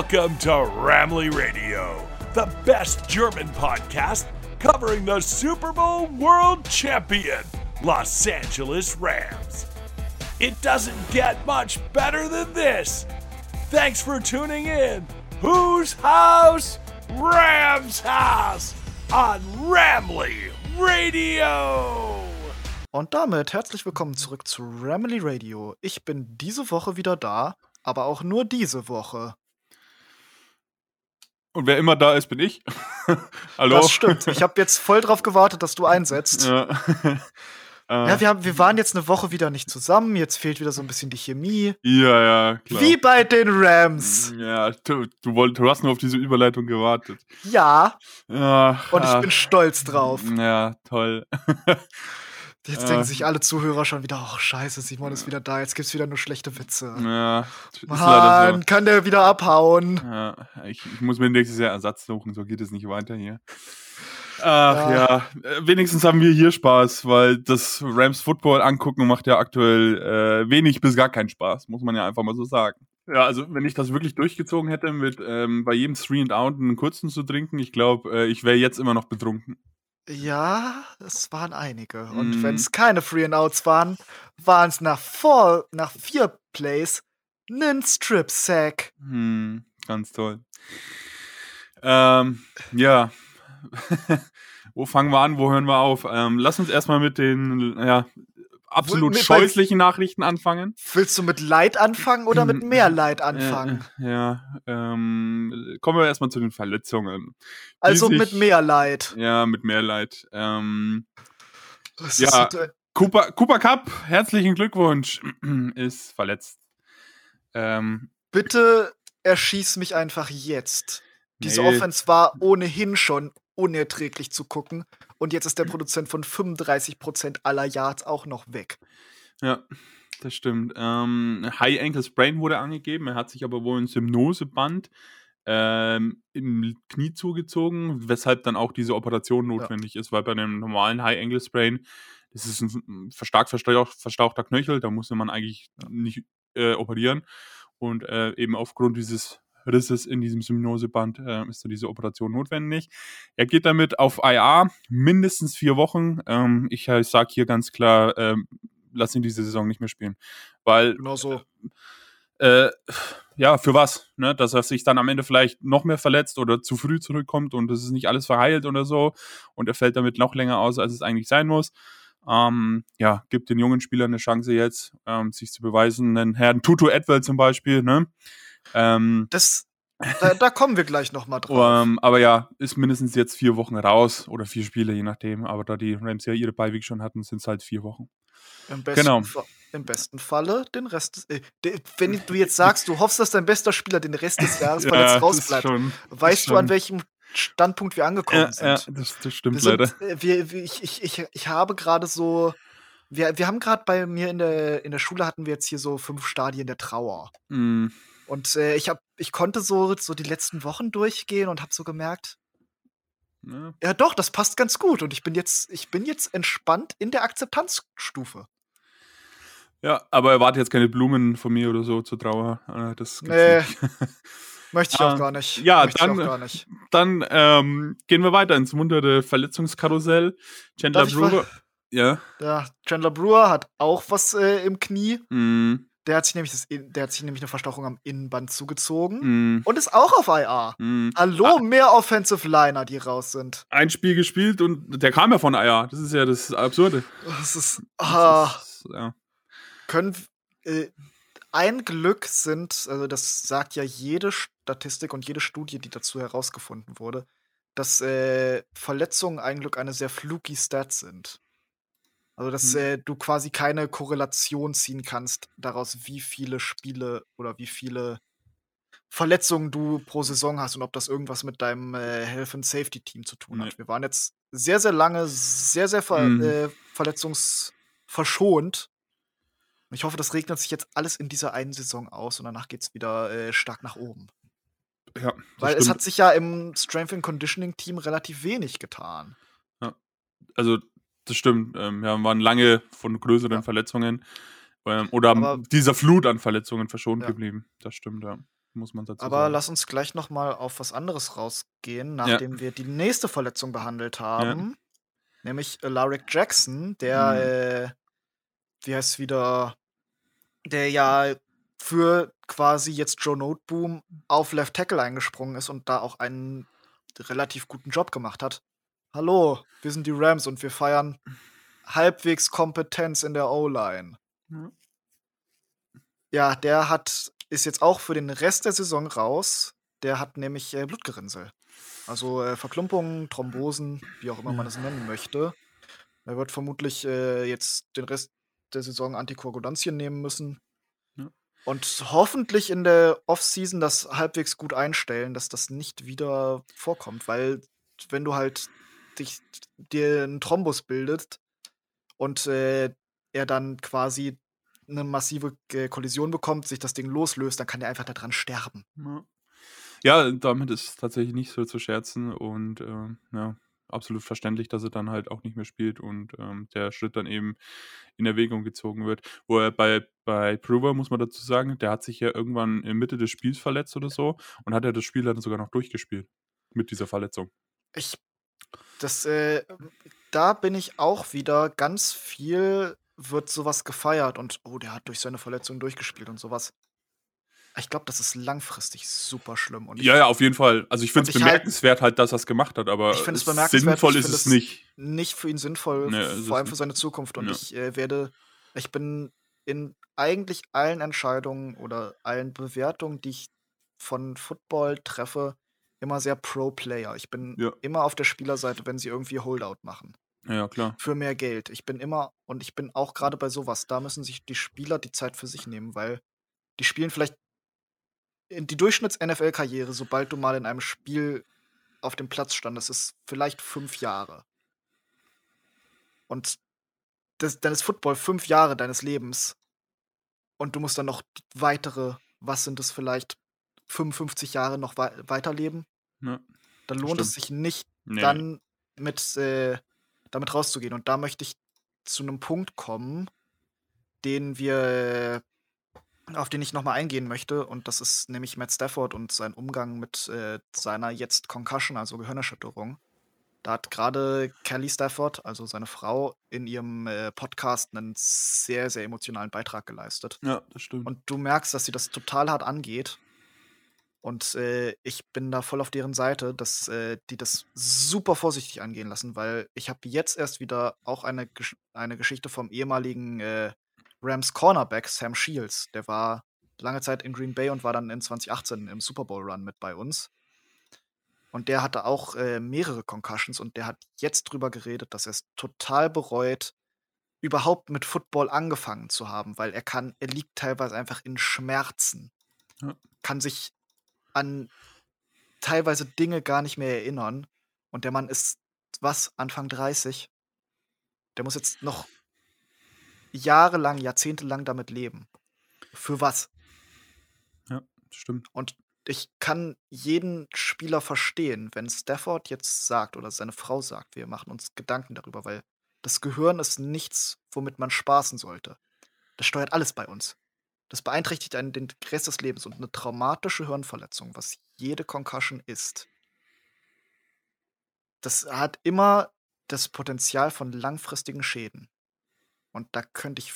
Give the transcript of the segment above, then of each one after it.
Welcome to Ramley Radio, the best German podcast covering the Super Bowl world champion, Los Angeles Rams. It doesn't get much better than this. Thanks for tuning in. Whose house? Rams House on Ramley Radio. Und damit herzlich willkommen zurück zu Ramley Radio. Ich bin diese Woche wieder da, aber auch nur diese Woche. Und wer immer da ist, bin ich. Hallo. Das stimmt. Ich habe jetzt voll drauf gewartet, dass du einsetzt. Ja. Ja, wir, haben, wir waren jetzt eine Woche wieder nicht zusammen. Jetzt fehlt wieder so ein bisschen die Chemie. ja, ja, klar. Wie bei den Rams. Ja, du, du, wollt, du hast nur auf diese Überleitung gewartet. Ja, Ja, und ich ah, bin stolz drauf. Ja, toll. Jetzt Äh. denken sich alle Zuhörer schon wieder, oh scheiße, Simon ist wieder da, jetzt gibt's wieder nur schlechte Witze. ja, Mann, kann der wieder abhauen. so. Ja, ich, ich muss mir nächstes Jahr Ersatz suchen, so geht es nicht weiter hier. Ach Ja. ja, Äh, wenigstens haben wir hier Spaß, weil das Rams Football angucken macht ja aktuell äh, wenig bis gar keinen Spaß, muss man ja einfach mal so sagen. Ja, also wenn ich das wirklich durchgezogen hätte, mit ähm, bei jedem Three and Out einen kurzen zu trinken, ich glaube, äh, ich wäre jetzt immer noch betrunken. Ja, es waren einige. Und Mhm. wenn es keine Free and Outs waren, waren es nach, nach vier Plays nen Strip Sack. Hm, ganz toll. Ähm, ja. wo fangen wir an? Wo hören wir auf? Ähm, lass uns erstmal mit den ja, absolut scheußlichen Nachrichten anfangen. Willst du mit Leid anfangen oder mit mehr Leid Äh, anfangen? äh, ja, ähm, kommen wir erstmal zu den Verletzungen. also sich- mit mehr Leid. Ja, mit mehr Leid. Ähm, Ja. äh, Cooper, Cooper Cup, herzlichen Glückwunsch, ist verletzt. Ähm, bitte erschieß mich einfach jetzt. Diese Nee. Offense war ohnehin schon unerträglich zu gucken. Und jetzt ist der Produzent von 35% aller Yards auch noch weg. Ja, das stimmt. Ähm, High Ankle Sprain wurde angegeben. Er hat sich aber wohl ein Symnoseband ähm, im Knie zugezogen, weshalb dann auch diese Operation notwendig ist, weil bei einem normalen High Ankle Sprain, das ist ein stark verstauch, verstauchter Knöchel, da musste man eigentlich nicht äh, operieren. Und äh, eben aufgrund dieses Risses in diesem Symnoseband äh, ist dann diese Operation notwendig. Er geht damit auf IA, mindestens vier Wochen. Ähm, ich äh, sage hier ganz klar, ähm, lass ihn diese Saison nicht mehr spielen. Weil, Genau so. äh, ja, für was? Ne? Dass er sich dann am Ende vielleicht noch mehr verletzt oder zu früh zurückkommt und es ist nicht alles verheilt oder so und er fällt damit noch länger aus, als es eigentlich sein muss. Ähm, ja, gibt den jungen Spielern eine Chance jetzt, ähm, sich zu beweisen. Den Herrn Tutu Edwell zum Beispiel, ne? Ähm, Das, da, da kommen wir gleich noch mal drauf. ähm, aber ja, ist mindestens jetzt vier Wochen raus oder vier Spiele, je nachdem. Aber da die Rams ja ihre Beiweg schon hatten, sind es halt vier Wochen. Im besten, genau. Fa- Im besten Falle den Rest des, äh, de- Wenn du jetzt sagst, du hoffst, dass dein bester Spieler den Rest des Jahres verletzt das rausbleibt, schon, weißt du, an welchem Standpunkt wir angekommen ja, sind? ja, das, das stimmt wir sind leider. äh, wir, wir, ich, ich, ich, ich habe gerade so. Wir, wir haben gerade bei mir in der, in der Schule hatten wir jetzt hier so fünf Stadien der Trauer. Mm, Und äh, ich, hab, ich konnte so, so die letzten Wochen durchgehen und habe so gemerkt, ne? ja doch, das passt ganz gut. Und ich bin jetzt, ich bin jetzt entspannt in der Akzeptanzstufe. Ja, aber erwarte jetzt keine Blumen von mir oder so zur Trauer. Äh, Das gibt's Nee. nicht. Möchte ich Ah, auch gar nicht. ja, Möchte dann- ich auch gar nicht. Dann ähm, gehen wir weiter ins muntere Verletzungskarussell. Chandler Brewer. Ja. Ja, Chandler Brewer hat auch was äh, im Knie. Mm, Der hat sich nämlich das, der hat sich nämlich eine Verstauchung am Innenband zugezogen mm, und ist auch auf IR. mm. Hallo, mehr Offensive Liner, die raus sind. Ein Spiel gespielt und der kam ja von Eier. Das ist ja das Absurde. Das ist. Das Ah, ist, ja. können. Äh, ein Glück sind, also das sagt ja jede Statistik und jede Studie, die dazu herausgefunden wurde, dass äh, Verletzungen ein Glück eine sehr fluky Stat sind. Also, dass Hm. äh, du quasi keine Korrelation ziehen kannst daraus, wie viele Spiele oder wie viele Verletzungen du pro Saison hast und ob das irgendwas mit deinem äh, Health and Safety Team zu tun Nee. hat. Wir waren jetzt sehr, sehr lange sehr, sehr ver Mhm. äh, verletzungsverschont. Und Ich hoffe, das regnet sich jetzt alles in dieser einen Saison aus und danach geht es wieder äh, stark nach oben. ja Weil es stimmt. hat sich ja im Strength and Conditioning Team relativ wenig getan. also das stimmt. Ähm, ja, waren lange von größeren Ja. Verletzungen ähm, oder Aber- dieser Flut an Verletzungen verschont Ja. geblieben. Das stimmt, ja. muss man dazu Aber sagen. lass uns gleich noch mal auf was anderes rausgehen, nachdem wir die nächste Verletzung behandelt haben, nämlich Alaric Jackson, der, Mhm. äh, wie heißt wieder, der ja für quasi jetzt Joe Noteboom auf Left Tackle eingesprungen ist und da auch einen relativ guten Job gemacht hat. Hallo, wir sind die Rams und wir feiern halbwegs Kompetenz in der O-Line. Ja. Ja, der hat ist jetzt auch für den Rest der Saison raus. Der hat nämlich äh, Blutgerinnsel. Also äh, Verklumpungen, Thrombosen, wie auch immer man das nennen möchte. Er wird vermutlich äh, jetzt den Rest der Saison Antikoagulantien nehmen müssen. Ja. Und hoffentlich in der Offseason das halbwegs gut einstellen, dass das nicht wieder vorkommt. Weil, wenn du halt dich, dir einen Thrombus bildest und äh, er dann quasi eine massive äh, Kollision bekommt, sich das Ding loslöst, dann kann er einfach daran sterben. Ja. Ja, damit ist tatsächlich nicht so zu scherzen und ähm, ja, absolut verständlich, dass er dann halt auch nicht mehr spielt und ähm, der Schritt dann eben in Erwägung gezogen wird. Wo er bei, bei Prover, muss man dazu sagen, der hat sich ja irgendwann in Mitte des Spiels verletzt oder so und hat er das Spiel dann sogar noch durchgespielt mit dieser Verletzung. Ich, das, äh, da bin ich auch wieder ganz viel wird sowas gefeiert und oh, der hat durch seine Verletzung durchgespielt und sowas. Ich glaube, das ist langfristig super schlimm. Und Ja, ja, auf jeden Fall. Also ich finde es halt- bemerkenswert halt, dass er es gemacht hat, aber Ich es sinnvoll ich ist es nicht. nicht für ihn sinnvoll, Nee, vor allem für seine Zukunft. Und Ja. ich äh, werde, ich bin in eigentlich allen Entscheidungen oder allen Bewertungen, die ich von Football treffe, immer sehr Pro-Player. Ich bin Ja. immer auf der Spielerseite, wenn sie irgendwie Holdout machen. Ja, klar. Für mehr Geld. Ich bin immer, und ich bin auch gerade bei sowas, da müssen sich die Spieler die Zeit für sich nehmen, weil die spielen vielleicht in die Durchschnitts-NFL-Karriere, sobald du mal in einem Spiel auf dem Platz standest, ist vielleicht fünf Jahre. Und das, dann ist Football fünf Jahre deines Lebens. Und du musst dann noch weitere, was sind es vielleicht, 55 Jahre noch wei weiterleben. Ja. Dann lohnt es stimmt. sich nicht, Nee. dann mit, äh, damit rauszugehen. Und da möchte ich zu einem Punkt kommen, den wir, auf den ich nochmal eingehen möchte. Und das ist nämlich Matt Stafford und sein Umgang mit äh, seiner jetzt Concussion, also Gehirnerschütterung. Da hat gerade Kelly Stafford, also seine Frau, in ihrem äh, Podcast einen sehr, sehr emotionalen Beitrag geleistet. Ja, das stimmt. Und du merkst, dass sie das total hart angeht. Und äh, ich bin da voll auf deren Seite, dass äh, die das super vorsichtig angehen lassen, weil ich habe jetzt erst wieder auch eine, Gesch eine Geschichte vom ehemaligen äh, Rams Cornerback Sam Shields. Der war lange Zeit in Green Bay und war dann in 2018 im Super Bowl Run mit bei uns. Und der hatte auch äh, mehrere Concussions und der hat jetzt drüber geredet, dass er es total bereut, überhaupt mit Football angefangen zu haben, weil er kann, er liegt teilweise einfach in Schmerzen. Ja. Kann sich an teilweise Dinge gar nicht mehr erinnern. Und der Mann ist, was, Anfang 30? Der muss jetzt noch jahrelang, jahrzehntelang damit leben. Für was? Ja, stimmt. Und ich kann jeden Spieler verstehen, wenn Stafford jetzt sagt oder seine Frau sagt, wir machen uns Gedanken darüber, weil das Gehirn ist nichts, womit man spaßen sollte. Das steuert alles bei uns. Das beeinträchtigt einen den Rest des Lebens und eine traumatische Hirnverletzung, was jede Concussion ist. Das hat immer das Potenzial von langfristigen Schäden. Und da könnte ich,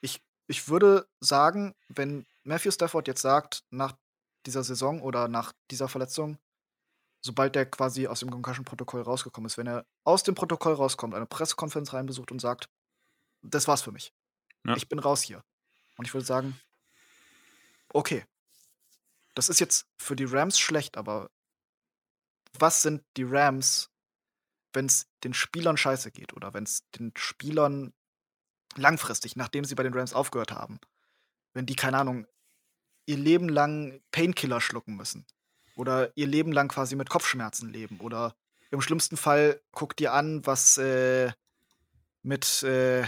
ich, ich würde sagen, wenn Matthew Stafford jetzt sagt, nach dieser Saison oder nach dieser Verletzung, sobald der quasi aus dem Concussion-Protokoll rausgekommen ist, wenn er aus dem Protokoll rauskommt, eine Pressekonferenz reinbesucht und sagt, das war's für mich. Ja. Ich bin raus hier. Und ich würde sagen, okay, das ist jetzt für die Rams schlecht, aber was sind die Rams, wenn es den Spielern scheiße geht oder wenn es den Spielern langfristig, nachdem sie bei den Rams aufgehört haben, wenn die, keine Ahnung, ihr Leben lang Painkiller schlucken müssen oder ihr Leben lang quasi mit Kopfschmerzen leben oder im schlimmsten Fall guckt ihr an, was äh, mit, äh,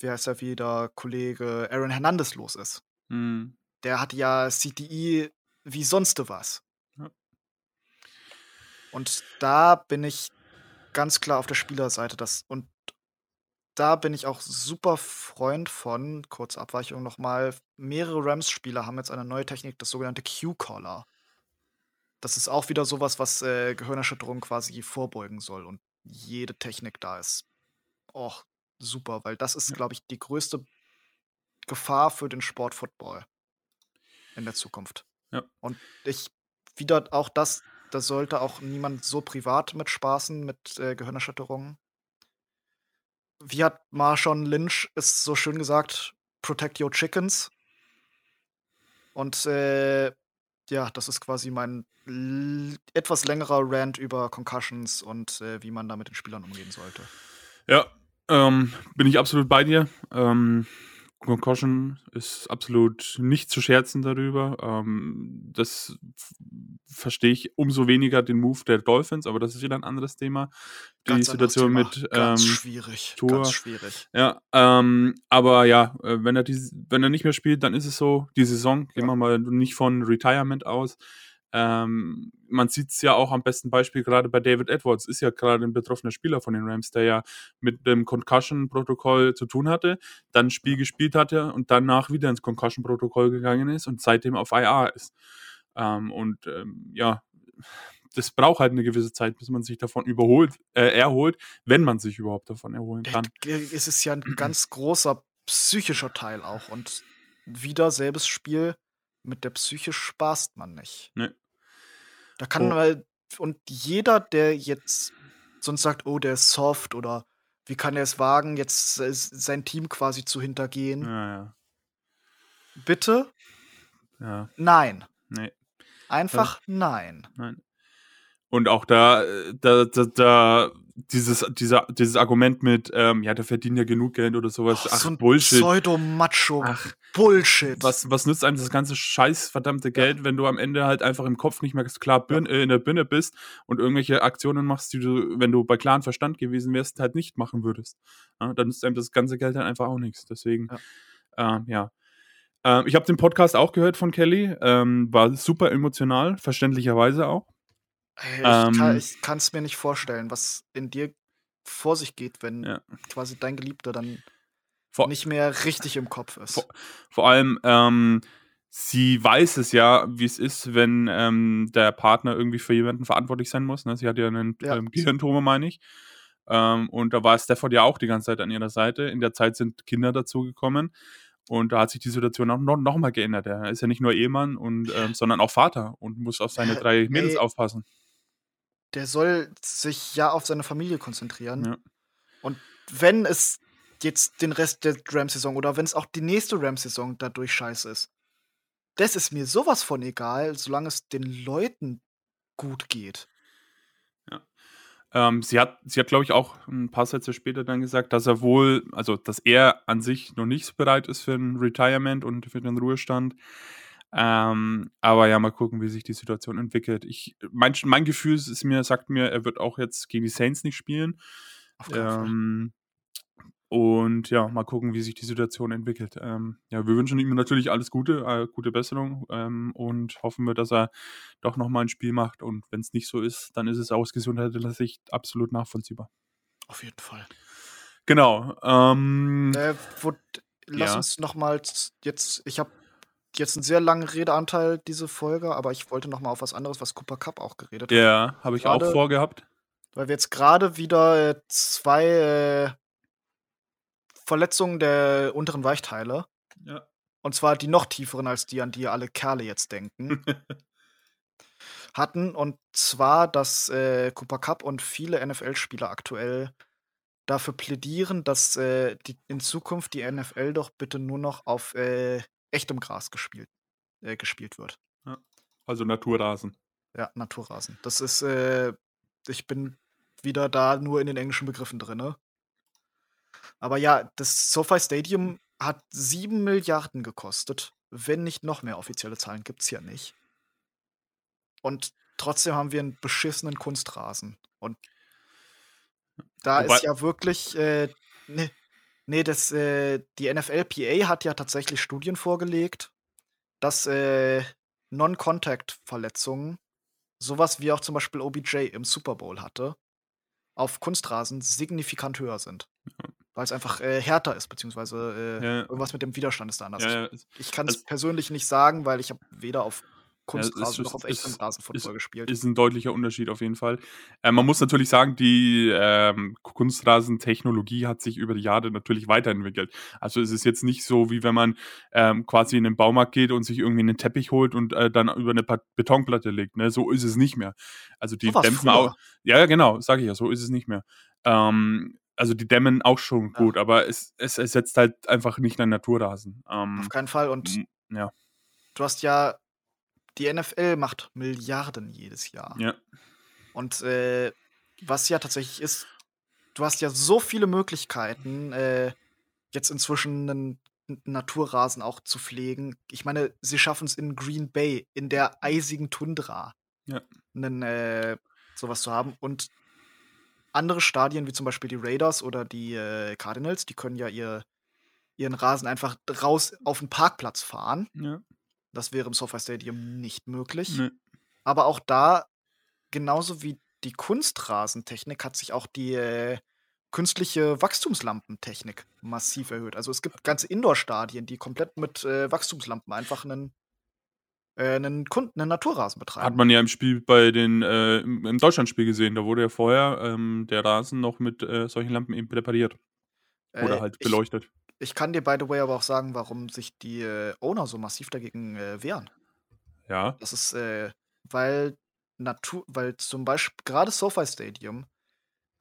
wie heißt er wieder, Kollege Aaron Hernandez los ist. Mhm. Der hat ja CTI wie sonst was. Ja. Und da bin ich ganz klar auf der Spielerseite. Das, und da bin ich auch super Freund von, kurze Abweichung noch mal, mehrere Rams-Spieler haben jetzt eine neue Technik, das sogenannte Q-Collar. Das ist auch wieder so was, äh, Gehirnerschütterung quasi vorbeugen soll und jede Technik da ist och, super, weil das ist, glaube ich, die größte Gefahr für den Sport Football in der Zukunft. Ja. Und ich wieder auch das da sollte auch niemand so privat mit spaßen, mit, äh, Gehirnerschütterungen. Wie hat Marshawn Lynch es so schön gesagt: „Protect your chickens.“ Und, äh, ja, das ist quasi mein etwas längerer Rant über Concussions und, äh, wie man da mit den Spielern umgehen sollte. Ja, ähm, bin ich absolut bei dir. Ähm, Concussion ist absolut nicht zu scherzen darüber. Ähm, das verstehe ich umso weniger den Move der Dolphins, aber das ist wieder ein anderes Thema. Die Ganz Situation Thema. mit, Ganz ähm, schwierig, Tour. ganz schwierig. Ja, ähm, aber ja, äh, wenn er dies wenn er nicht mehr spielt, dann ist es so. Die Saison, gehen Ja. wir mal nicht von Retirement aus. Ähm, man sieht's ja auch am besten Beispiel gerade bei David Edwards, ist ja gerade ein betroffener Spieler von den Rams, der ja mit dem Concussion-Protokoll zu tun hatte, dann ein Spiel gespielt hatte und danach wieder ins Concussion-Protokoll gegangen ist und seitdem auf IR ist. Ähm, und, ähm, ja, das braucht halt eine gewisse Zeit, bis man sich davon überholt äh, erholt, wenn man sich überhaupt davon erholen Äh, kann. g es ist ja 'n ganz großer psychischer Teil auch und wieder selbes Spiel, mit der Psyche spaßt man nicht. Ne. Da kann Oh. weil und jeder, der jetzt sonst sagt: „Oh, der ist soft“ oder „Wie kann er es wagen, jetzt, sein Team quasi zu hintergehen?“ Ja, ja. Bitte? Ja, Nein. ne. Einfach nein. Nein. Und auch da äh, da da da dieses dieser dieses Argument mit, ähm, ja, der verdient ja genug Geld oder so was. Oh, Ach, so 'n Bullshit. Pseudo-Macho Ach, Bullshit. was was nützt einem das ganze scheiß verdammte Ja. Geld, wenn du am Ende halt einfach im Kopf nicht mehr klar Ja. Äh, in der Birne bist und irgendwelche Aktionen machst, die du, wenn du bei klarem Verstand gewesen wärst, halt nicht machen würdest. Ja, dann nützt einem das ganze Geld halt einfach auch nix. Deswegen, Ja. ähm, ja. Ähm, ich habe den Podcast auch gehört von Kelly, ähm, war super emotional, verständlicherweise auch. Ey, ich kann Ähm ich kann's mir nicht vorstellen, was in dir vor sich geht, wenn Ja. quasi dein Geliebter dann Vor nicht mehr richtig im Kopf ist. vor vor allem, ähm, sie weiß es ja, wie es ist, wenn, ähm, der Partner irgendwie für jemanden verantwortlich sein muss, ne? Sie hat ja 'nen, Ja. ähm, Gehirntumor, meine ich. Ähm, und da war Stafford ja auch die ganze Zeit an ihrer Seite. In der Zeit sind Kinder dazugekommen und da hat sich die Situation auch noch noch mal geändert. Er ist ja nicht nur Ehemann und, ähm, sondern auch Vater und muss auf seine 3 Mädels ey aufpassen. Der soll sich ja auf seine Familie konzentrieren. Ja. Und wenn es jetzt den Rest der Rams-Saison oder wenn es auch die nächste Rams-Saison dadurch scheiße ist, das ist mir so was von egal, solange es den Leuten gut geht. Ja. Ähm, sie hat sie hat, glaube ich, auch 'n paar Sätze später dann gesagt, dass er wohl also, dass er an sich noch nicht so bereit ist für 'n Retirement und für den Ruhestand. Ähm, aber ja, mal gucken, wie sich die Situation entwickelt. Ich mein mein Gefühl ist mir sagt mir, er wird auch jetzt gegen die Saints nicht spielen. Ähm, und ja, mal gucken, wie sich die Situation entwickelt. Ähm, ja, wir wünschen ihm natürlich alles Gute, äh, gute Besserung, ähm, und hoffen wir, dass er doch noch mal 'n Spiel macht. Und wenn's nicht so ist, dann ist es aus gesundheitlicher Sicht absolut nachvollziehbar. Auf jeden Fall. Genau, ähm Äh, wo lass Ja. uns noch mal z jetzt ich habe jetzt 'n sehr langen Redeanteil diese Folge, aber ich wollte noch mal auf was anderes, was Cooper Kupp auch geredet hat. Ja, habe ich auch Grade vorgehabt. weil wir jetzt grade wieder, äh, 2, äh Verletzungen der unteren Weichteile Ja. und zwar die noch tieferen als die, an die alle Kerle jetzt denken hatten. Und zwar, dass, äh, Cooper Kupp und viele NFL-Spieler aktuell dafür plädieren, dass, äh, die in Zukunft die NFL doch bitte nur noch auf, äh, echtem Gras gespielt äh, gespielt wird. Ja, also Naturrasen. Ja, Naturrasen. Das ist, äh ich bin wieder da nur in den englischen Begriffen drinne. Aber ja, das SoFi Stadium hat 7 Milliarden gekostet, wenn nicht noch mehr. Offizielle Zahlen gibt's ja nicht. Und trotzdem haben wir 'n beschissenen Kunstrasen. Und da Wobei ist ja wirklich, äh ne ne, das, äh die NFLPA hat ja tatsächlich Studien vorgelegt, dass, äh, Non-Contact-Verletzungen, so was wie auch zum Beispiel OBJ im Super Bowl hatte, auf Kunstrasen signifikant höher sind. Ja. weil es einfach äh, härter ist, beziehungsweise äh, Ja. irgendwas mit dem Widerstand ist da anders. Ja, ich kann es also- persönlich nicht sagen, weil ich habe weder auf Kunstrasen ist- noch auf ist- echtem Rasenfootball gespielt. ist ein deutlicher Unterschied auf jeden Fall. Äh, man muss natürlich sagen, die ähm, Kunstrasentechnologie hat sich über die Jahre natürlich weiterentwickelt. Also es ist jetzt nicht so, wie wenn man ähm, quasi in den Baumarkt geht und sich irgendwie einen Teppich holt und äh, dann über eine Pa- Betonplatte legt. Ne? So ist es nicht mehr. Also die So dämpfen auch. Ja, ja, genau, sage ich ja, so ist es nicht mehr. Ähm, also die dämmen auch schon Ja. gut, aber es, es ersetzt halt einfach nicht einen Naturrasen. Ähm, Auf keinen Fall. Und ja, du hast ja, die NFL macht Milliarden jedes Jahr. ja, Und äh, was ja tatsächlich ist, du hast ja so viele Möglichkeiten, äh, jetzt inzwischen einen Naturrasen auch zu pflegen. Ich meine, sie schaffen es in Green Bay, in der eisigen Tundra, Ja. einen, äh, sowas zu haben. Und andere Stadien, wie zum Beispiel die Raiders oder die äh, Cardinals, die können ja ihr, ihren Rasen einfach raus auf den Parkplatz fahren. ja. Das wäre im SoFi Stadium nicht möglich. Ne. Aber auch da, genauso wie die Kunstrasentechnik, hat sich auch die äh, künstliche Wachstumslampentechnik massiv erhöht. Also es gibt ganze Indoor-Stadien, die komplett mit äh, Wachstumslampen einfach einen, äh, einen, Kun einen Naturrasen betreiben. Hat man ja im Spiel bei den, äh, im Deutschlandspiel gesehen, da wurde ja vorher ähm, der Rasen noch mit äh, solchen Lampen eben präpariert. Oder Äh, halt beleuchtet. Ich kann dir, by the way, aber auch sagen, warum sich die äh, Owner so massiv dagegen äh, wehren. Ja. Das ist, äh, weil Natur, weil zum Beispiel gerade SoFi Stadium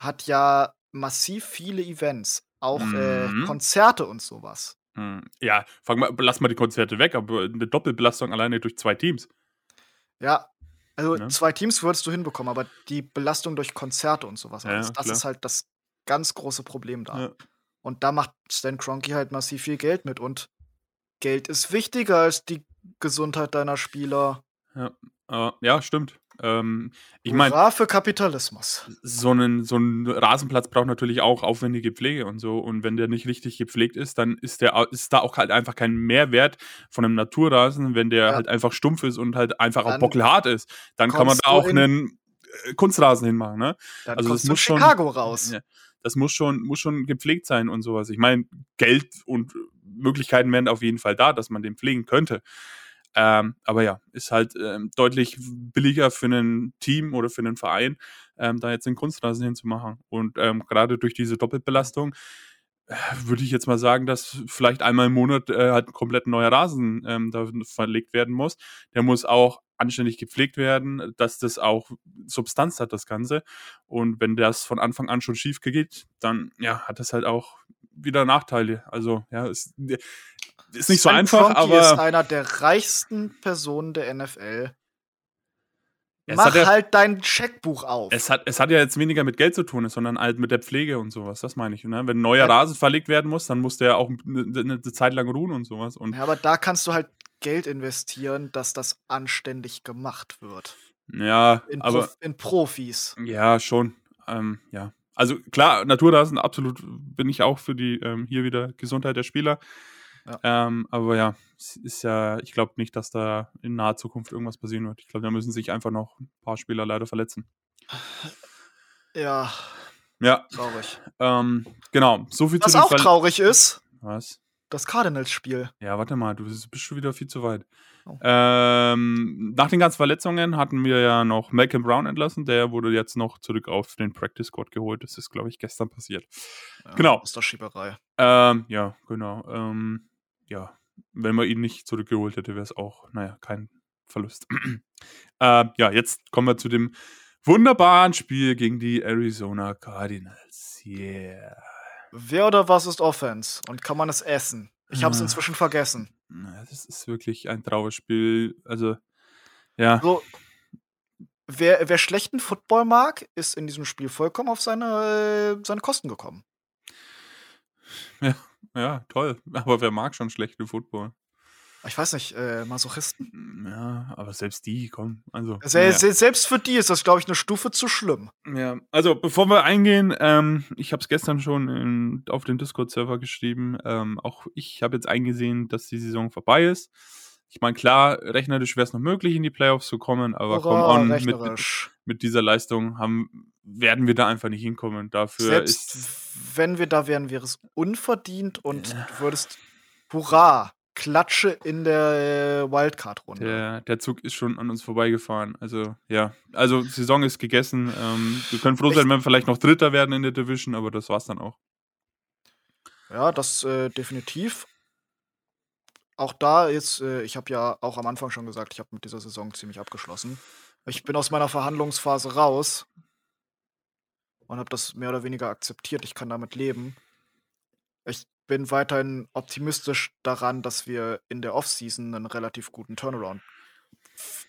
hat ja massiv viele Events, auch äh, Mhm. Konzerte und sowas. Hm. Ja, fang mal, lass mal die Konzerte weg, aber eine Doppelbelastung alleine durch zwei Teams. Ja, also Ja. zwei Teams würdest du hinbekommen, aber die Belastung durch Konzerte und sowas, Ja, alles, das klar. ist halt das ganz große Problem da. Ja. Und da macht Stan Kroenke halt massiv viel Geld mit und Geld ist wichtiger als die Gesundheit deiner Spieler. Äh, ja, stimmt. Ähm, ich meine, für Kapitalismus. so einen, so ein Rasenplatz braucht natürlich auch aufwendige Pflege und so. Und wenn der nicht richtig gepflegt ist, dann ist der ist da auch halt einfach kein Mehrwert von einem Naturrasen, wenn der Ja. halt einfach stumpf ist und halt einfach auch Dann bockelhart ist. Dann kann man da auch in- einen äh, Kunstrasen hinmachen, ne? Dann Also kommst das muss schon- Chicago raus. Ja, das muss schon, muss schon gepflegt sein und sowas. Ich meine, Geld und Möglichkeiten wären auf jeden Fall da, dass man den pflegen könnte. Ähm, aber ja, ist halt ähm, deutlich billiger für ein Team oder für einen Verein, ähm, da jetzt den Kunstrasen hinzumachen. Und ähm, gerade durch diese Doppelbelastung äh, würde ich jetzt mal sagen, dass vielleicht einmal im Monat äh, halt ein komplett neuer Rasen ähm, da verlegt werden muss. Der muss auch anständig gepflegt werden, dass das auch Substanz hat, das Ganze. Und wenn das von Anfang an schon schief geht, dann ja, hat das halt auch wieder Nachteile. Also ja, ist, ist nicht so Stan einfach, Kroenke ist aber einer der reichsten Personen der NFL. Es Mach ja- halt dein Scheckbuch auf. es hat, es hat ja jetzt weniger mit Geld zu tun, sondern halt mit der Pflege und sowas. Das meine ich. Ne? Wenn ein neuer Ja. Rasen verlegt werden muss, dann muss der auch eine, eine Zeit lang ruhen und sowas. Und ja, aber da kannst du halt Geld investieren, dass das anständig gemacht wird. ja, In, aber Prof in Profis. Ja, schon. Ähm, ja. Also klar, Naturrasen, absolut bin ich auch für die ähm, hier wieder Gesundheit der Spieler. Ja. Ähm, aber ja, ist ja, ich glaube nicht, dass da in naher Zukunft irgendwas passieren wird. Ich glaube, da müssen sich einfach noch ein paar Spieler leider verletzen. Ja, Ja, traurig. ähm, genau. So viel Was zu auch traurig ist, Was? Das Cardinals-Spiel. Ja, warte mal, du bist schon wieder viel zu weit. Oh. Ähm, nach den ganzen Verletzungen hatten wir ja noch Malcolm Brown entlassen. Der wurde jetzt noch zurück auf den Practice Squad geholt. Das ist, glaube ich, gestern passiert. Ja, Genau. Aus der Schieberei. Ähm, ja, genau. Ähm, ja, wenn man ihn nicht zurückgeholt hätte, wäre es auch, naja, kein Verlust. ähm, ja, jetzt kommen wir zu dem wunderbaren Spiel gegen die Arizona Cardinals. Yeah. Wer oder was ist Offense? Und kann man es essen? Ich habe es Ah. inzwischen vergessen. Das ist wirklich ein Trauerspiel. Also, ja. So, wer, wer schlechten Football mag, ist in diesem Spiel vollkommen auf seine, äh, seine Kosten gekommen. Ja, toll. Aber wer mag schon schlechte Football? Ich weiß nicht, äh, Masochisten? Ja, aber selbst die, komm. Also, Se se selbst für die ist das, glaube ich, eine Stufe zu schlimm. Ja, also bevor wir eingehen, ähm, ich habe es gestern schon in, auf den Discord-Server geschrieben. Ähm, auch ich habe jetzt eingesehen, dass die Saison vorbei ist. Ich meine, klar, rechnerisch wäre es noch möglich, in die Playoffs zu kommen, aber come on, mit, mit dieser Leistung haben werden wir da einfach nicht hinkommen. Dafür Selbst ist. wenn wir da wären, wäre es unverdient und du würdest Hurra! Klatsche in der äh, Wildcard-Runde. Der, der Zug ist schon an uns vorbeigefahren. Also, ja. Also, Saison ist gegessen. Ähm, wir können froh sein, wenn wir vielleicht noch Dritter werden in der Division, aber das war's dann auch. Ja, das äh, definitiv. Auch da jetzt, äh, ich habe ja auch am Anfang schon gesagt, ich habe mit dieser Saison ziemlich abgeschlossen. Ich bin aus meiner Verhandlungsphase raus und habe das mehr oder weniger akzeptiert. Ich kann damit leben. Ich bin weiterhin optimistisch daran, dass wir in der Offseason einen relativ guten Turnaround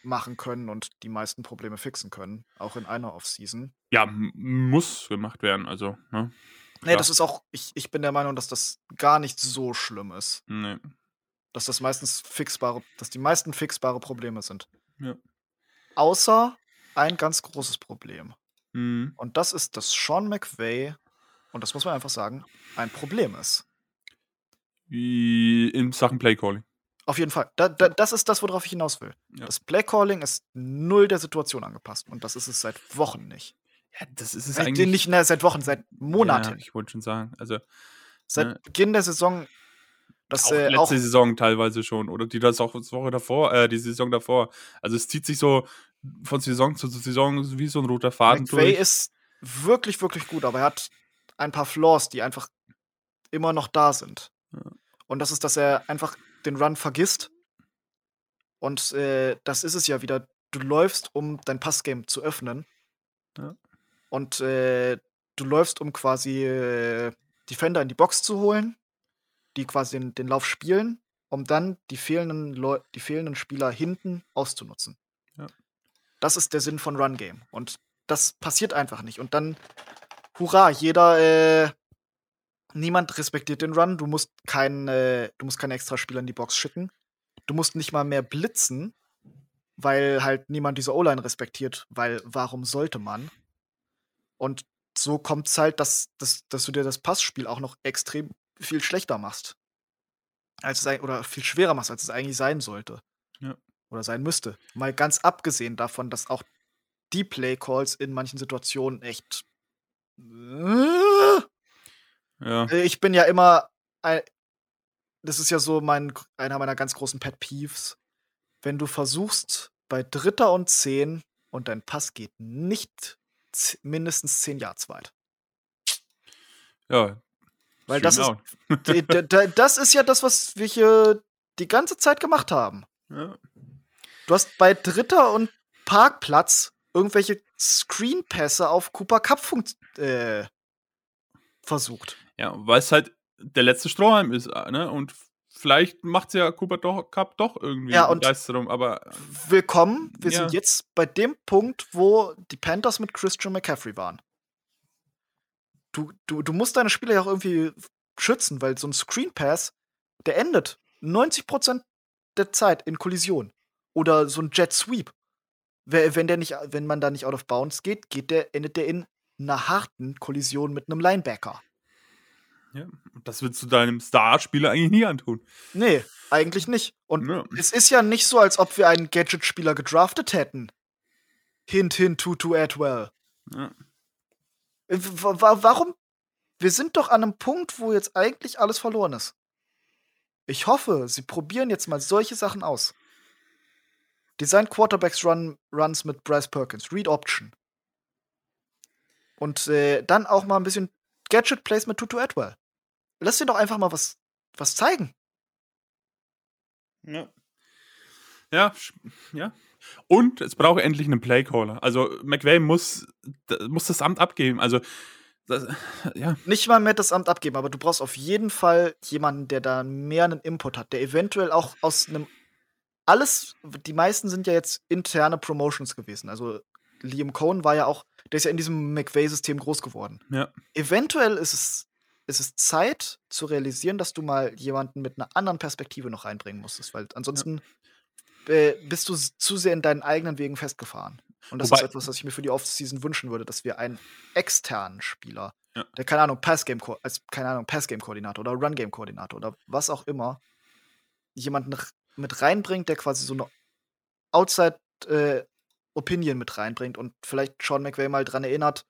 machen können und die meisten Probleme fixen können, auch in einer Offseason. Ja, muss gemacht werden, also, ne? Nee, das ist auch, ich, ich bin der Meinung, dass das gar nicht so schlimm ist. Nee. Dass das meistens fixbare, dass die meisten fixbare Probleme sind. Ja. Außer ein ganz großes Problem. Mhm. Und das ist, dass Sean McVay, und das muss man einfach sagen, ein Problem ist. In Sachen Playcalling. Auf jeden Fall. Da, da, das ist das, worauf ich hinaus will. Ja. Das Playcalling ist null der Situation angepasst. Und das ist es seit Wochen nicht. Ja, das ist es Äh, eigentlich. nicht ne, seit Wochen, seit Monaten. Ja, ich wollte schon sagen. Also, seit ne. Beginn der Saison. Das auch äh, letzte auch, Saison teilweise schon. Oder die das auch die Woche davor, äh, die Saison davor. Also, es zieht sich so von Saison zu Saison wie so ein roter Faden McVay durch. ist wirklich, wirklich gut, aber er hat ein paar Flaws, die einfach immer noch da sind. Und das ist, dass er einfach den Run vergisst. Und äh, das ist es ja wieder. Du läufst, um dein Passgame zu öffnen. Ja. Und äh, du läufst, um quasi äh, Defender in die Box zu holen, die quasi den, den Lauf spielen, um dann die fehlenden, Leu die fehlenden Spieler hinten auszunutzen. Ja. Das ist der Sinn von Run Game. Und das passiert einfach nicht. Und dann, hurra, jeder, äh, niemand respektiert den Run. Du musst keinen, äh, du musst keine extra Spieler in die Box schicken. Du musst nicht mal mehr blitzen, weil halt niemand diese O-Line respektiert, weil warum sollte man? Und so kommt es halt, dass, dass, dass du dir das Passspiel auch noch extrem viel schlechter machst. Als es, oder viel schwerer machst, als es eigentlich sein sollte. Ja. Oder sein müsste. Mal ganz abgesehen davon, dass auch die Play Calls in manchen Situationen echt. Äh, Ja. Ich bin ja immer. ein- Das ist ja so mein, einer meiner ganz großen Pet Peeves. Wenn du versuchst, bei Dritter und Zehn und dein Pass geht nicht mindestens zehn Yards weit. Ja. Weil das ist, das ist ja das, was wir hier die ganze Zeit gemacht haben. out. Du hast bei Dritter und Parkplatz irgendwelche Screenpässe auf Cooper Cup äh, versucht. Ja. weil es halt der letzte Strohhalm ist, äh, ne? Und vielleicht macht ja Cooper doch, Cup doch irgendwie Ja, und- Begeisterung, aber Willkommen. Wir Ja. sind jetzt bei dem Punkt, wo die Panthers mit Christian McCaffrey waren. Du, du, du musst deine Spieler ja auch irgendwie schützen, weil so ein Screen Pass, der endet 90% der Zeit in Kollision. Oder so ein Jet Sweep. Wenn, der nicht, wenn man da nicht out of bounds geht, geht der, endet der in einer harten Kollision mit einem Linebacker. Ja, das willst du deinem Starspieler eigentlich nie antun. Nee, eigentlich nicht. Und Ja. es ist ja nicht so, als ob wir einen Gadget-Spieler gedraftet hätten. Hint, hint, Tutu Atwell. Ja. Äh, wa- wa- Warum? Wir sind doch an einem Punkt, wo jetzt eigentlich alles verloren ist. Ich hoffe, sie probieren jetzt mal solche Sachen aus. Design Quarterbacks Run, Runs mit Bryce Perkins, Read Option. Und äh, dann auch mal ein bisschen Gadget Plays mit Tutu Atwell. Lass dir doch einfach mal was, was zeigen. Ja. Ja, ja. Und es braucht endlich einen Playcaller. Also McVay muss, muss das Amt abgeben. Also, das, ja. nicht mal mehr das Amt abgeben, aber du brauchst auf jeden Fall jemanden, der da mehr einen Input hat, der eventuell auch aus einem alles, die meisten sind ja jetzt interne Promotions gewesen. Also Liam Cohn war ja auch, der ist ja in diesem McVay-System groß geworden. Ja. Eventuell ist es, ist es Zeit zu realisieren, dass du mal jemanden mit einer anderen Perspektive noch reinbringen musstest, weil ansonsten äh, bist du zu sehr in deinen eigenen Wegen festgefahren. Und das Wobei- ist etwas, was ich mir für die Offseason wünschen würde, dass wir einen externen Spieler, Ja. der keine Ahnung Passgame als keine Ahnung Passgame Koordinator oder Run Game Koordinator oder was auch immer jemanden mit reinbringt, der quasi so eine Outside äh, Opinion mit reinbringt und vielleicht Sean McVay mal dran erinnert,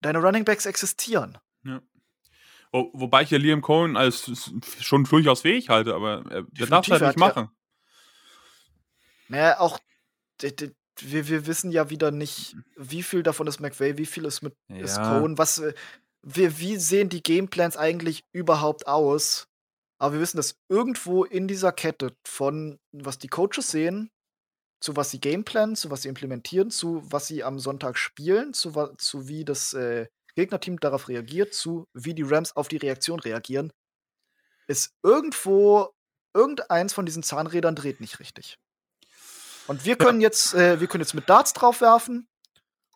deine Running Backs existieren. Ja. Wo, wobei ich ja Liam Cohen als schon durchaus fähig halte, aber er, er darf es halt nicht machen. Naja, auch wir, wir wissen ja wieder nicht, wie viel davon ist McVay, wie viel ist mit ja. ist Cohen, was äh, wir, wie sehen die Gameplans eigentlich überhaupt aus? Aber wir wissen, dass irgendwo in dieser Kette von was die Coaches sehen, zu was sie gameplanen, zu was sie implementieren, zu was sie am Sonntag spielen, zu, zu wie das äh, Gegnerteam darauf reagiert, zu wie die Rams auf die Reaktion reagieren, ist irgendwo irgendeins von diesen Zahnrädern dreht nicht richtig. Und wir können jetzt, äh, wir können jetzt mit Darts drauf werfen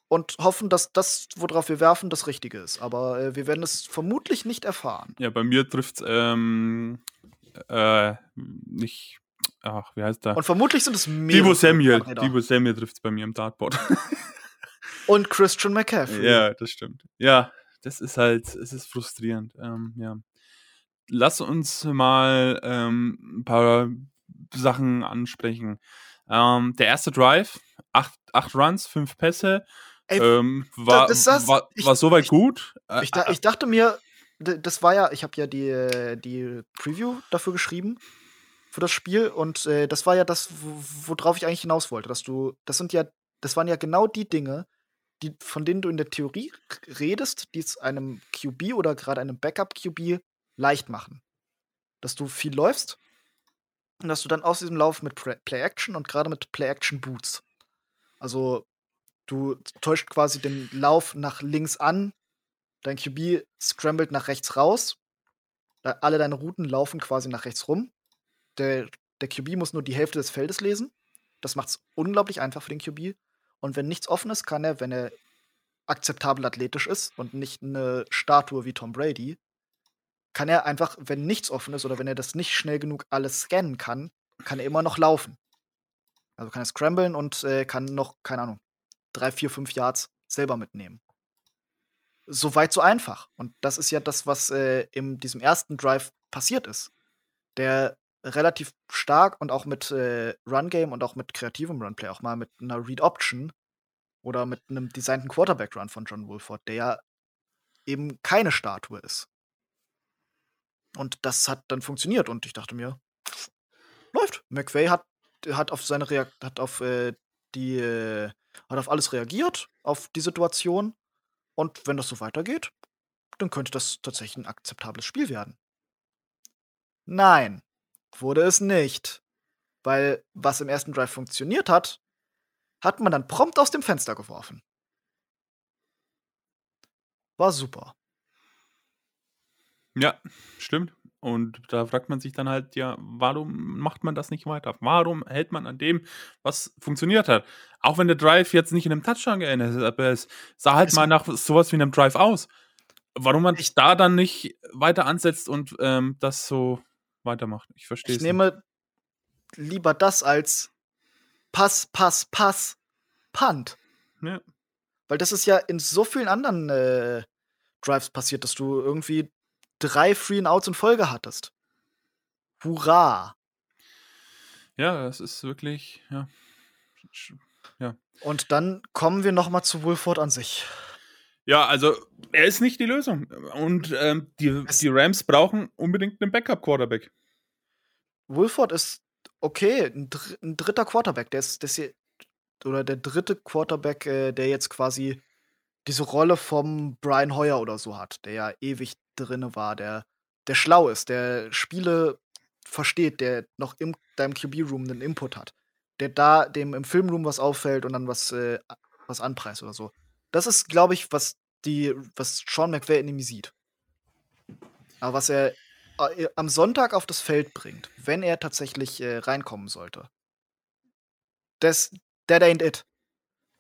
und hoffen, dass das, worauf wir werfen, das Richtige ist. Aber äh, wir werden es vermutlich nicht erfahren. Ja, bei mir trifft es ähm, äh, nicht. Ach, wie heißt der? Und vermutlich sind es mehr. Divo Samuel. Divo Samuel trifft es bei mir im Dartboard. und Christian McCaffrey. Ja, das stimmt. Ja, das ist halt, es ist frustrierend. Ähm, ja. Lass uns mal ähm, ein paar Sachen ansprechen. Ähm, der erste Drive, acht, acht Runs, fünf Pässe, Ey, ähm, war, das, das, war, ich, war soweit ich, gut. Äh, ich, ich, dachte mir, das war ja, ich habe ja die, die Preview dafür geschrieben für das Spiel und äh, das war ja das, worauf ich eigentlich hinaus wollte, dass du, das sind ja, das waren ja genau die Dinge, die, von denen du in der Theorie redest, die es einem QB oder gerade einem Backup-QB leicht machen. Dass du viel läufst, und dass du dann aus diesem Lauf mit Play-Action und gerade mit Play-Action-Boots. Also du täuscht quasi den Lauf nach links an, dein QB scrambled nach rechts raus, alle deine Routen laufen quasi nach rechts rum. Der, der QB muss nur die Hälfte des Feldes lesen. Das macht es unglaublich einfach für den QB. Und wenn nichts offen ist, kann er, wenn er akzeptabel athletisch ist und nicht eine Statue wie Tom Brady, kann er einfach, wenn nichts offen ist oder wenn er das nicht schnell genug alles scannen kann, kann er immer noch laufen. Also kann er scramblen und äh, kann noch, keine Ahnung, drei, vier, fünf Yards selber mitnehmen. So weit, so einfach. Und das ist ja das, was äh, in diesem ersten Drive passiert ist. Der relativ stark und auch mit äh, Run-Game und auch mit kreativem Runplay, auch mal mit einer Read-Option oder mit einem designten Quarterback-Run von John Wolford, der ja eben keine Statue ist. Und das hat dann funktioniert und ich dachte mir, läuft. McVay hat, hat auf seine Reakt hat auf äh, die äh, hat auf alles reagiert, auf die Situation. Und wenn das so weitergeht, dann könnte das tatsächlich ein akzeptables Spiel werden. Nein, wurde es nicht. Weil was im ersten Drive funktioniert hat, hat man dann prompt aus dem Fenster geworfen. War super. Ja, stimmt. Und da fragt man sich dann halt, ja, warum macht man das nicht weiter? Warum hält man an dem, was funktioniert hat? Auch wenn der Drive jetzt nicht in einem Touchdown geendet ist, aber es sah halt es mal nach sowas wie einem Drive aus. Warum man sich da dann nicht weiter ansetzt und ähm, das so weitermacht. Ich verstehe es. Ich nehme lieber das als Pass, Pass, Pass, Punt. Ja. Weil das ist ja in so vielen anderen äh, Drives passiert, dass du irgendwie drei Free and Outs in Folge hattest. Hurra! Ja, das ist wirklich, ja. ja. Und dann kommen wir noch mal zu Wolford an sich. Ja, also er ist nicht die Lösung. Und ähm, die, die Rams brauchen unbedingt einen Backup-Quarterback. Wolford ist okay, ein, dr ein, dritter Quarterback. Der ist, der ist hier, oder der dritte Quarterback, äh, der jetzt quasi diese Rolle vom Brian Hoyer oder so hat, der ja ewig drinne war, der, der schlau ist, der Spiele versteht, der noch in deinem QB-Room einen Input hat, der da dem im Filmroom was auffällt und dann was, äh, was anpreist oder so. Das ist, glaube ich, was die, was Sean McVay in ihm sieht. Aber was er äh, am Sonntag auf das Feld bringt, wenn er tatsächlich äh, reinkommen sollte, das, that ain't it.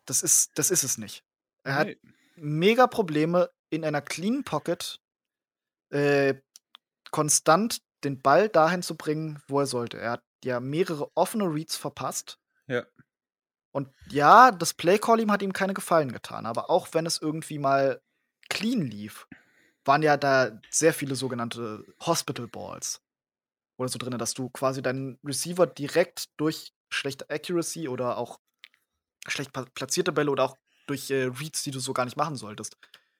Das ist, das ist es nicht. Er hat mega Probleme in einer clean Pocket äh, konstant den Ball dahin zu bringen, wo er sollte. Er hat ja mehrere offene Reads verpasst. Ja. Und ja, das Play-Call ihm hat ihm keine Gefallen getan. Aber auch wenn es irgendwie mal clean lief, waren ja da sehr viele sogenannte Hospital Balls. Oder so drin, dass du quasi deinen Receiver direkt durch schlechte Accuracy oder auch schlecht platzierte Bälle oder auch durch äh, Reads, die du so gar nicht machen solltest,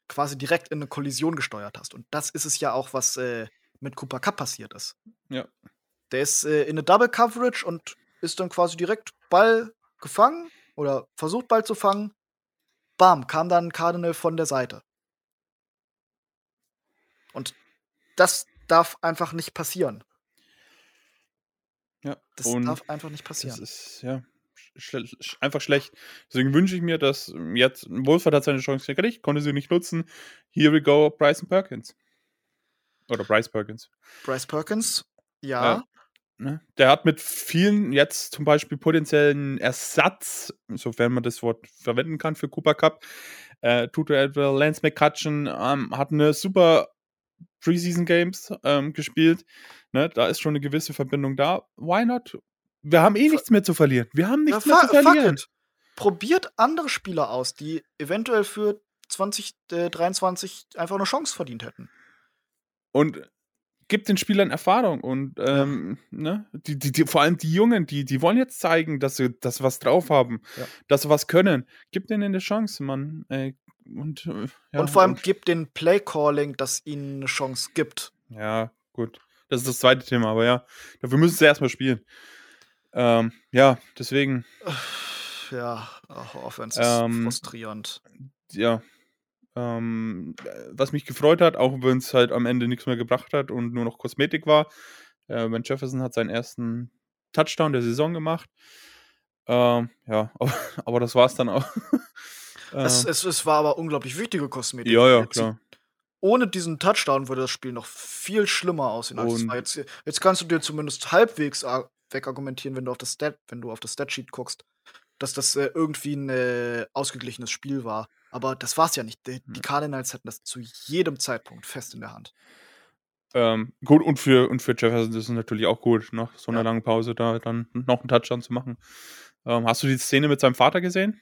quasi direkt in eine Kollision gesteuert hast. Und das ist es ja auch, was äh, mit Cooper Cup passiert ist. Ja. Der ist äh, in eine Double Coverage und ist dann quasi direkt Ball gefangen oder versucht Ball zu fangen. Bam, kam dann Cardinal von der Seite. Und das darf einfach nicht passieren. Ja, Das und darf einfach nicht das passieren. ist ja schle sch einfach schlecht. Deswegen wünsche ich mir, dass jetzt Wolford hat seine Chance gekriegt, konnte sie nicht nutzen. Here we go, Bryson Perkins. Oder Bryce Perkins. Bryce Perkins, ja. Ja. Ne? Der hat mit vielen jetzt zum Beispiel potenziellen Ersatz, sofern man das Wort verwenden kann für Cooper Cup, äh, Tutor Edwell, Lance McCutcheon, ähm, hat eine super Preseason Games ähm, gespielt. Ne? Da ist schon eine gewisse Verbindung da. Why not? Wir haben eh Fu- nichts mehr zu verlieren. Wir haben nichts mehr zu verlieren. Probiert andere Spieler aus, die eventuell für 2023 einfach eine Chance verdient hätten. und gibt den Spielern Erfahrung und ähm, ne, die, die, die, vor allem die Jungen, die, die wollen jetzt zeigen, dass sie, sie was drauf haben, Ja. dass sie was können. Gib denen eine Chance, Mann. Ey. Und, äh, ja, und vor allem und- gibt den Play-Calling, das ihnen eine Chance gibt. Ja, gut. Das ist das zweite Thema, aber ja, dafür müssen sie erstmal spielen. Ähm, ja, deswegen, Ja, ach, Offense ist Ähm, frustrierend. ja. Ähm, äh, was mich gefreut hat, auch wenn es halt am Ende nichts mehr gebracht hat und nur noch Kosmetik war, äh, Ben Jefferson hat seinen ersten Touchdown der Saison gemacht. Ähm, ja, aber, aber das war es dann auch. Es, Ähm, es, es war aber unglaublich wichtige Kosmetik. ja, ja, klar. Ohne diesen Touchdown würde das Spiel noch viel schlimmer aussehen. Als. Jetzt, jetzt kannst du dir zumindest halbwegs ar- wegargumentieren, wenn du auf das Stat, wenn du auf das Statsheet guckst, dass das äh, irgendwie ein äh, ausgeglichenes Spiel war. Aber das war es ja nicht. Die, die Cardinals hatten das zu jedem Zeitpunkt fest in der Hand. Ähm, gut, und für, und für Jefferson ist es natürlich auch gut, nach so einer Ja. langen Pause da dann noch einen Touchdown zu machen. Ähm, hast du die Szene mit seinem Vater gesehen?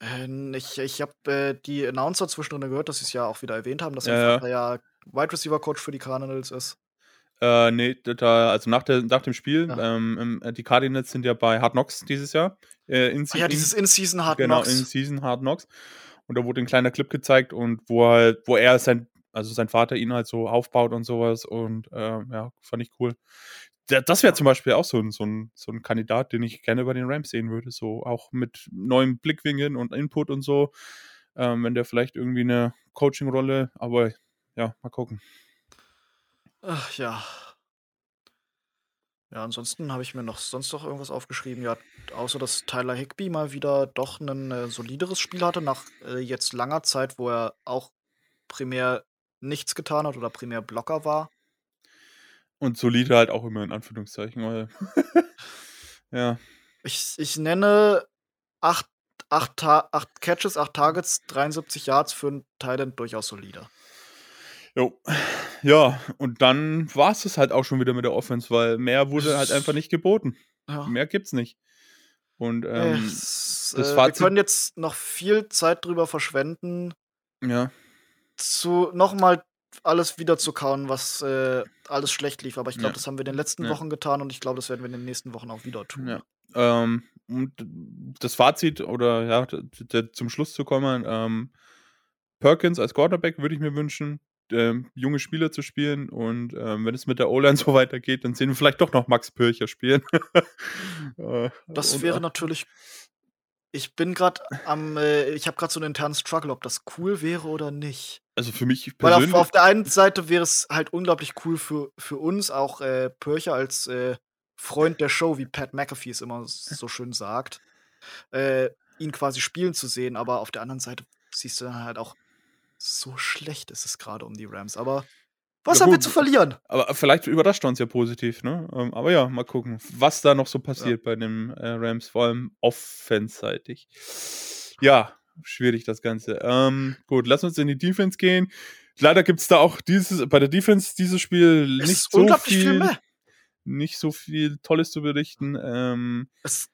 Äh, ich ich habe äh, die Announcer zwischendrin gehört, dass sie es ja auch wieder erwähnt haben, dass Ja, sein ja. Vater ja Wide Receiver Coach für die Cardinals ist. Äh, nee, da, also nach, der, nach dem Spiel, Ja. ähm, äh, die Cardinals sind ja bei Hard Knocks dieses Jahr. Äh, in, Ah ja, dieses In-Season Hard genau, Knocks. in Season Hard Knocks. Und da wurde ein kleiner Clip gezeigt und wo halt, wo er sein, also sein Vater ihn halt so aufbaut und sowas. Und ähm, ja, fand ich cool. Da- Das wäre zum Beispiel auch so ein, so, ein, so ein Kandidat, den ich gerne bei den Rams sehen würde. So auch mit neuen Blickwinkeln und Input und so. Ähm, wenn der vielleicht irgendwie eine Coaching-Rolle, aber ja, mal gucken. Ach ja. Ja, ansonsten habe ich mir noch sonst noch irgendwas aufgeschrieben. Ja, außer dass Tyler Higby mal wieder doch ein äh, solideres Spiel hatte, nach äh, jetzt langer Zeit, wo er auch primär nichts getan hat oder primär Blocker war. Und solide halt auch immer in Anführungszeichen, weil ja, Ich, ich nenne acht, acht, acht Catches, acht Targets, 73 Yards für einen Titan durchaus solide. Jo. Ja, und dann war es das halt auch schon wieder mit der Offense, weil mehr wurde halt einfach nicht geboten. Ja. Mehr gibt's nicht. Und Äh, ähm, es, das äh, wir können jetzt noch viel Zeit drüber verschwenden, ja, zu nochmal alles wieder zu kauen, was äh, alles schlecht lief. Aber ich glaube, Ja. das haben wir in den letzten Ja. Wochen getan und ich glaube, das werden wir in den nächsten Wochen auch wieder tun. ja. Ähm, und das Fazit oder ja, zum Schluss zu kommen, ähm, Perkins als Quarterback würde ich mir wünschen, ähm, junge Spieler zu spielen und ähm, wenn es mit der O-Line so weitergeht, dann sehen wir vielleicht doch noch Max Pircher spielen. Äh, Das und, wäre natürlich. Ich bin gerade am, äh, ich habe gerade so einen internen Struggle, ob das cool wäre oder nicht. Also für mich Weil persönlich. auf, auf der einen Seite wäre es halt unglaublich cool für, für uns, auch äh, Pörcher als äh, Freund der Show, wie Pat McAfee es immer so schön sagt, äh, ihn quasi spielen zu sehen. Aber auf der anderen Seite siehst du dann halt auch, so schlecht ist es gerade um die Rams. Aber was Ja, haben wir zu verlieren? Aber vielleicht überrascht uns ja positiv, ne? Ähm, aber ja, mal gucken, was da noch so passiert bei den äh, Rams, vor allem offense-seitig. Ja, schwierig das Ganze. Ähm, gut, lass uns in die Defense gehen. Leider gibt es da auch dieses, bei der Defense dieses Spiel Es nicht so viel viel, nicht so viel Tolles zu berichten. Ähm, Es,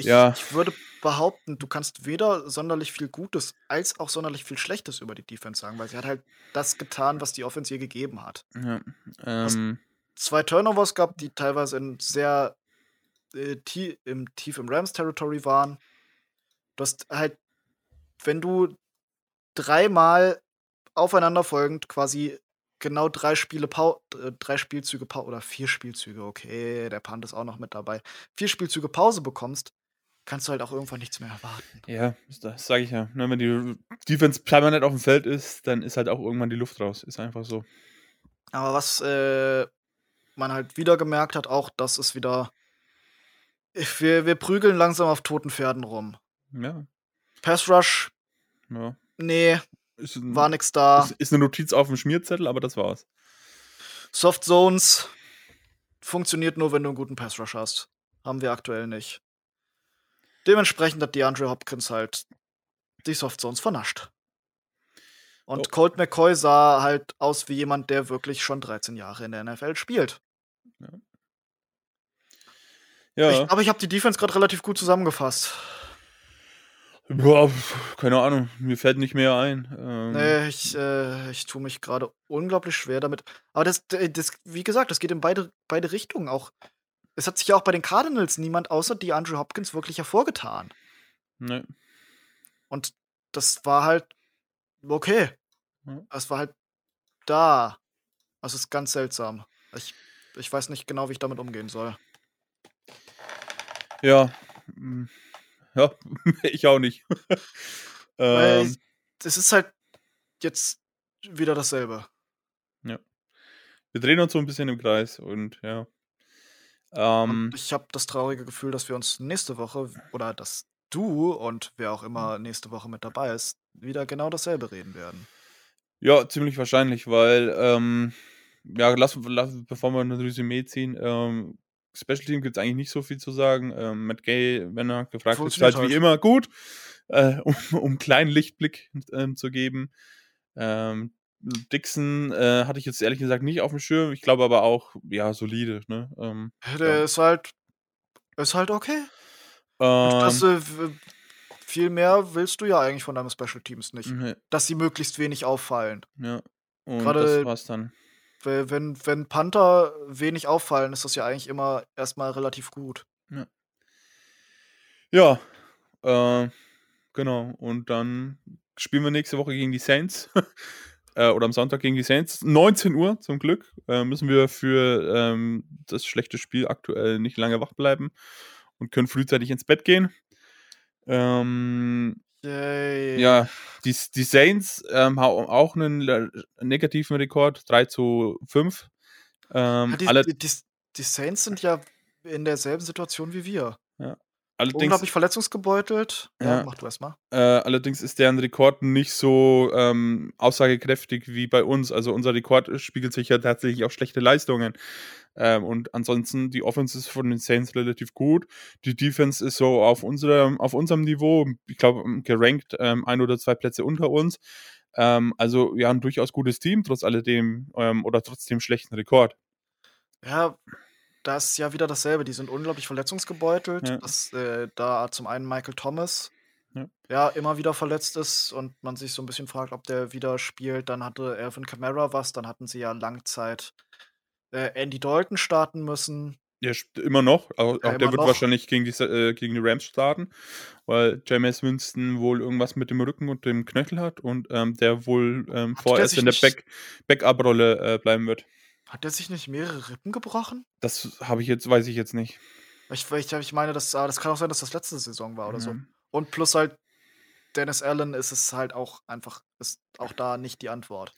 ich, Ja. ich würde behaupten, du kannst weder sonderlich viel Gutes als auch sonderlich viel Schlechtes über die Defense sagen, weil sie hat halt das getan, was die Offense ihr gegeben hat. ja, ähm, Zwei Turnovers gab, die teilweise in sehr äh, tie im, tief im Rams-Territory waren. Du hast halt, wenn du dreimal aufeinanderfolgend quasi genau drei Spiele Pau äh, drei Spielzüge Pause oder vier Spielzüge, okay, der Punt ist auch noch mit dabei. Vier Spielzüge Pause bekommst, kannst du halt auch irgendwann nichts mehr erwarten. Ja, das sage ich ja. Ne, wenn die Defense permanent auf dem Feld ist, dann ist halt auch irgendwann die Luft raus. Ist einfach so. Aber was äh, man halt wieder gemerkt hat, auch, dass es wieder. Wir, wir prügeln langsam auf toten Pferden rum. Ja. Pass Rush, ja. nee, ein, war nix da. ist, ist eine Notiz auf dem Schmierzettel, aber das war's. Soft Zones funktioniert nur, wenn du einen guten Pass Rush hast. Haben wir aktuell nicht. Dementsprechend hat DeAndre Hopkins halt die Soft Zones vernascht. Und Oh. Colt McCoy sah halt aus wie jemand, der wirklich schon 13 Jahre in der NFL spielt. Ja. Ich, aber ich habe die Defense gerade relativ gut zusammengefasst. Boah, keine Ahnung, mir fällt nicht mehr ein. Ähm, Nee, ich, äh, ich tue mich gerade unglaublich schwer damit. Aber das, das, wie gesagt, das geht in beide, beide Richtungen auch. Es hat sich ja auch bei den Cardinals niemand außer DeAndre Hopkins wirklich hervorgetan. nee. Und das war halt okay. Es war halt da. Das ist ganz seltsam. Ich, ich weiß nicht genau, wie ich damit umgehen soll. Ja. mm, Ja, ich auch nicht. Weil ähm, es ist halt jetzt wieder dasselbe. wir drehen uns so ein bisschen im Kreis und ja. Ähm, ich habe das traurige Gefühl, dass wir uns nächste Woche oder dass du und wer auch immer nächste Woche mit dabei ist, wieder genau dasselbe reden werden. Ja, ziemlich wahrscheinlich, weil, ähm, ja, lass, lass, bevor wir ein Resümee ziehen, ähm, Special Team gibt es eigentlich nicht so viel zu sagen. Ähm, Matt Gay, wenn er gefragt ist, halt wie immer gut, äh, um, um einen kleinen Lichtblick ähm, zu geben. Ähm, Dixon äh, hatte ich jetzt ehrlich gesagt nicht auf dem Schirm. Ich glaube aber auch, ja, solide. Ne? Ähm, Der Ja. ist halt ist halt okay. ähm, Das, äh, viel mehr willst du ja eigentlich von deinen Special Teams nicht. ne, Dass sie möglichst wenig auffallen. ja. Und Gerade- das war's dann. Wenn, wenn Panther wenig auffallen, ist das ja eigentlich immer erstmal relativ gut. Ja, äh, genau. Und dann spielen wir nächste Woche gegen die Saints. äh, oder am Sonntag gegen die Saints. 19 Uhr zum Glück. Äh, müssen wir für ähm, das schlechte Spiel aktuell nicht lange wach bleiben und können frühzeitig ins Bett gehen. Ähm, Yay. ja, die, die Saints ähm, haben auch einen negativen Rekord, 3 zu 5. Ähm, Ja, die, alle, die, die, die Saints sind ja in derselben Situation wie wir. Allerdings, Unglaublich verletzungsgebeutelt. Ja, Ja. mach du erst mal. Äh, allerdings ist deren Rekord nicht so ähm, aussagekräftig wie bei uns. Also unser Rekord spiegelt sich ja tatsächlich auf schlechte Leistungen. Ähm, und ansonsten die Offense ist von den Saints relativ gut. Die Defense ist so auf unserem, auf unserem Niveau, ich glaube, gerankt ähm, ein oder zwei Plätze unter uns. Ähm, also ja, ein durchaus gutes Team, trotz alledem ähm, oder trotz dem schlechten Rekord. Ja, das ist ja wieder dasselbe. Die sind unglaublich verletzungsgebeutelt. Ja. Das, äh, da zum einen Michael Thomas, Ja. ja. immer wieder verletzt ist und man sich so ein bisschen fragt, ob der wieder spielt. Dann hatte Alvin Kamara was, dann hatten sie ja Langzeit äh, Andy Dalton starten müssen. Der sp- immer noch, auch, auch Ja, der immer wird noch. wahrscheinlich gegen die, äh, gegen die Rams starten, weil Jameis Winston wohl irgendwas mit dem Rücken und dem Knöchel hat und ähm, der wohl ähm, der vorerst in der Back Backup-Rolle äh, bleiben wird. Hat der sich nicht mehrere Rippen gebrochen? Das habe ich jetzt, weiß ich jetzt nicht. Ich, ich, ich meine, das, ah, das kann auch sein, dass das letzte Saison war oder so. Ja. Und plus halt Dennis Allen ist es halt auch einfach, ist auch da nicht die Antwort.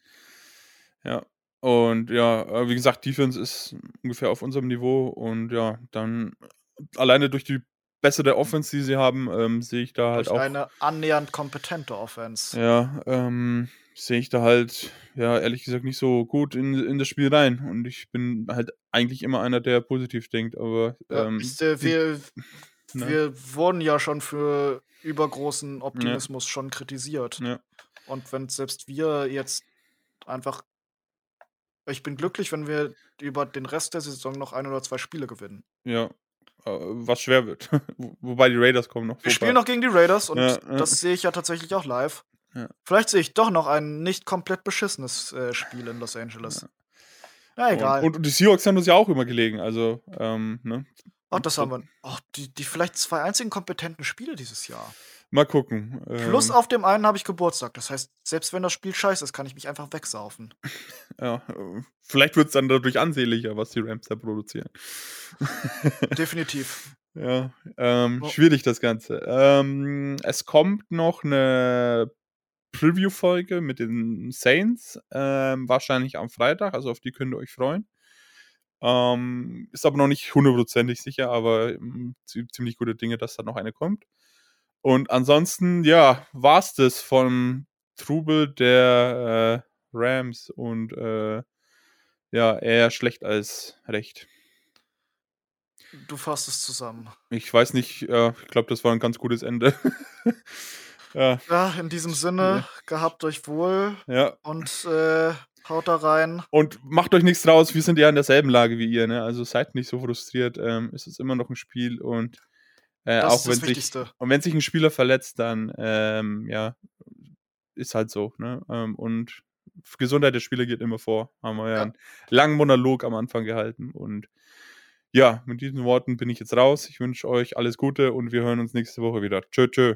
Ja. Und ja, äh, wie gesagt, Defense ist ungefähr auf unserem Niveau und ja, dann alleine durch die bessere Offense, die sie haben, ähm, sehe ich da halt Durch auch. eine annähernd kompetente Offense. Ja, ähm, sehe ich da halt, ja, ehrlich gesagt nicht so gut in, in das Spiel rein. Und ich bin halt eigentlich immer einer, der positiv denkt, aber Ja, ähm, ich, äh, die- wir, ne? wir wurden ja schon für übergroßen Optimismus schon kritisiert. Ja. Und wenn selbst wir jetzt einfach. Ich bin glücklich, wenn wir über den Rest der Saison noch ein oder zwei Spiele gewinnen. ja, äh, was schwer wird. Wo- Wobei die Raiders kommen noch. Wir vorbei. spielen noch gegen die Raiders und Ja, ja. das sehe ich ja tatsächlich auch live. Ja. Vielleicht sehe ich doch noch ein nicht komplett beschissenes äh, Spiel in Los Angeles. Ja, egal. Und, und die Seahawks haben uns ja auch immer gelegen, also, ähm, ne? Ach, das haben wir. Ach, die, die vielleicht zwei einzigen kompetenten Spiele dieses Jahr. Mal gucken. Plus Ähm, auf dem einen habe ich Geburtstag. Das heißt, selbst wenn das Spiel scheiße ist, kann ich mich einfach wegsaufen. ja, vielleicht wird es dann dadurch ansehnlicher, was die Rams da produzieren. Definitiv. Ja, ähm, Oh. schwierig das Ganze. Ähm, es kommt noch eine Preview-Folge mit den Saints, ähm, wahrscheinlich am Freitag, also auf die könnt ihr euch freuen. Ähm, ist aber noch nicht hundertprozentig sicher, aber ähm, zie- ziemlich gute Dinge, dass da noch eine kommt. Und ansonsten, ja, war's das vom Trubel der äh, Rams und äh, ja, eher schlecht als recht. Du fasst es zusammen. Ich weiß nicht, äh, ich glaube, das war ein ganz gutes Ende. ja, Ja, in diesem Sinne, gehabt euch wohl ja. und äh, haut da rein. Und macht euch nichts draus, wir sind ja in derselben Lage wie ihr, ne? Also seid nicht so frustriert. Ähm, es ist immer noch ein Spiel und äh, Das auch wenn das sich Wichtigste. und wenn sich ein Spieler verletzt, dann ähm, ja, ist halt so, ne? Ähm, und Gesundheit der Spieler geht immer vor. Haben wir ja, Ja. einen langen Monolog am Anfang gehalten. Und ja, mit diesen Worten bin ich jetzt raus. Ich wünsche euch alles Gute und wir hören uns nächste Woche wieder. Tschö, tschö.